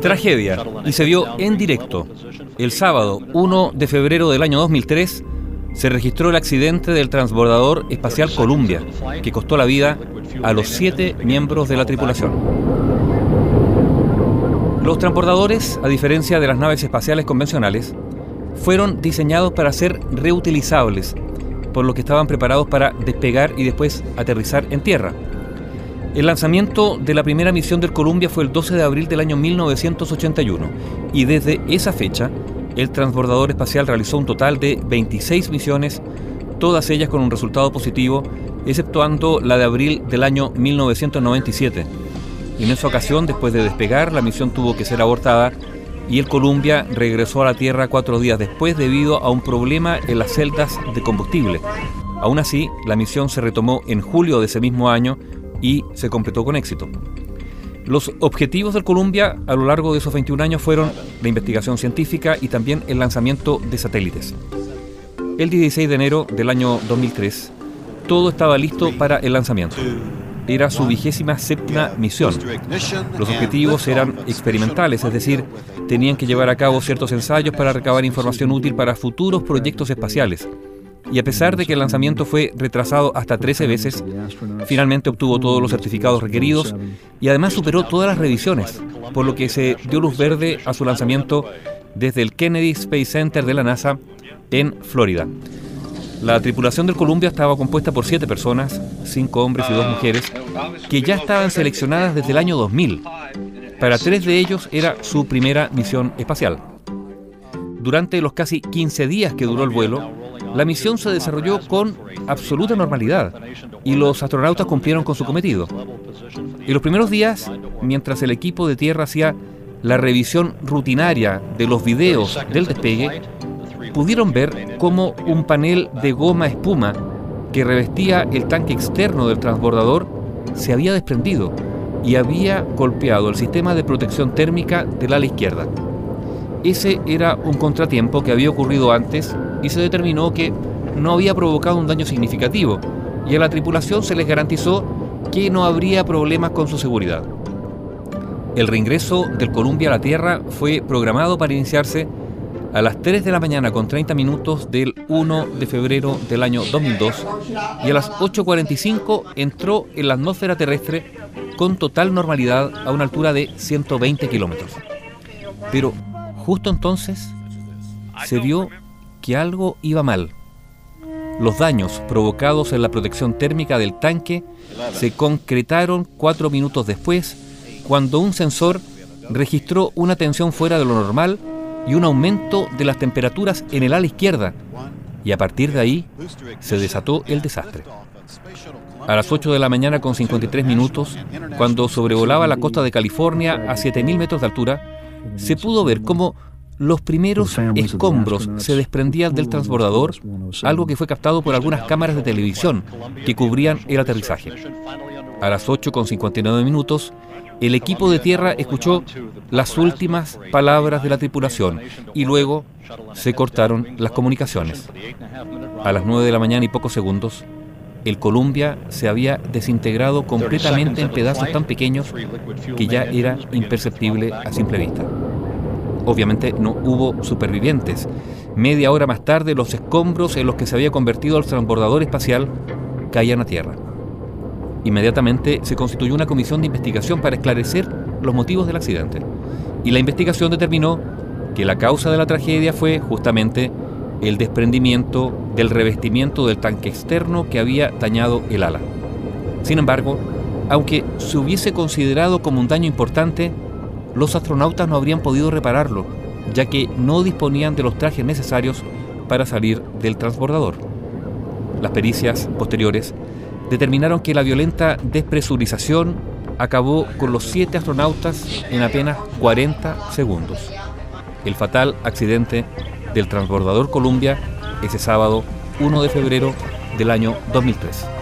Tragedia, y se vio en directo. El sábado 1 de febrero del año 2003 se registró el accidente del transbordador espacial Columbia, que costó la vida a los siete miembros de la tripulación. Los transbordadores, a diferencia de las naves espaciales convencionales, fueron diseñados para ser reutilizables, por lo que estaban preparados para despegar y después aterrizar en tierra. El lanzamiento de la primera misión del Columbia fue el 12 de abril del año 1981 y desde esa fecha el transbordador espacial realizó un total de 26 misiones, todas ellas con un resultado positivo, exceptuando la de abril del año 1997. En esa ocasión, después de despegar, la misión tuvo que ser abortada y el Columbia regresó a la Tierra cuatro días después debido a un problema en las celdas de combustible. Aún así, la misión se retomó en julio de ese mismo año y se completó con éxito. Los objetivos del Columbia a lo largo de esos 21 años fueron la investigación científica y también el lanzamiento de satélites. El 16 de enero del año 2003, todo estaba listo para el lanzamiento. Era su vigésima séptima misión. Los objetivos eran experimentales, es decir, tenían que llevar a cabo ciertos ensayos para recabar información útil para futuros proyectos espaciales y a pesar de que el lanzamiento fue retrasado hasta 13 veces, finalmente obtuvo todos los certificados requeridos y además superó todas las revisiones, por lo que se dio luz verde a su lanzamiento desde el Kennedy Space Center de la NASA en Florida. La tripulación del Columbia estaba compuesta por siete personas, cinco hombres y dos mujeres, que ya estaban seleccionadas desde el año 2000. Para tres de ellos era su primera misión espacial. Durante los casi 15 días que duró el vuelo, la misión se desarrolló con absoluta normalidad y los astronautas cumplieron con su cometido. En los primeros días, mientras el equipo de tierra hacía la revisión rutinaria de los videos del despegue, pudieron ver cómo un panel de goma espuma que revestía el tanque externo del transbordador se había desprendido y había golpeado el sistema de protección térmica del ala izquierda. Ese era un contratiempo que había ocurrido antes y se determinó que no había provocado un daño significativo y a la tripulación se les garantizó que no habría problemas con su seguridad. El reingreso del Columbia a la Tierra fue programado para iniciarse a las 3 de la mañana con 30 minutos del 1 de febrero del año 2002 y a las 8.45 entró en la atmósfera terrestre con total normalidad a una altura de 120 kilómetros. Pero justo entonces se vio algo iba mal. Los daños provocados en la protección térmica del tanque se concretaron cuatro minutos después, cuando un sensor registró una tensión fuera de lo normal y un aumento de las temperaturas en el ala izquierda, y a partir de ahí se desató el desastre. A las 8 de la mañana con 53 minutos, cuando sobrevolaba la costa de California a 7.000 metros de altura, se pudo ver cómo los primeros escombros se desprendían del transbordador, algo que fue captado por algunas cámaras de televisión que cubrían el aterrizaje. A las 8.59 minutos, el equipo de tierra escuchó las últimas palabras de la tripulación y luego se cortaron las comunicaciones. A las 9 de la mañana y pocos segundos, el Columbia se había desintegrado completamente en pedazos tan pequeños que ya era imperceptible a simple vista. Obviamente no hubo supervivientes. Media hora más tarde, los escombros en los que se había convertido el transbordador espacial caían a tierra. Inmediatamente se constituyó una comisión de investigación para esclarecer los motivos del accidente. Y la investigación determinó que la causa de la tragedia fue justamente el desprendimiento del revestimiento del tanque externo que había dañado el ala. Sin embargo, aunque se hubiese considerado como un daño importante, los astronautas no habrían podido repararlo, ya que no disponían de los trajes necesarios para salir del transbordador. Las pericias posteriores determinaron que la violenta despresurización acabó con los siete astronautas en apenas 40 segundos. El fatal accidente del transbordador Columbia ese sábado 1 de febrero del año 2003.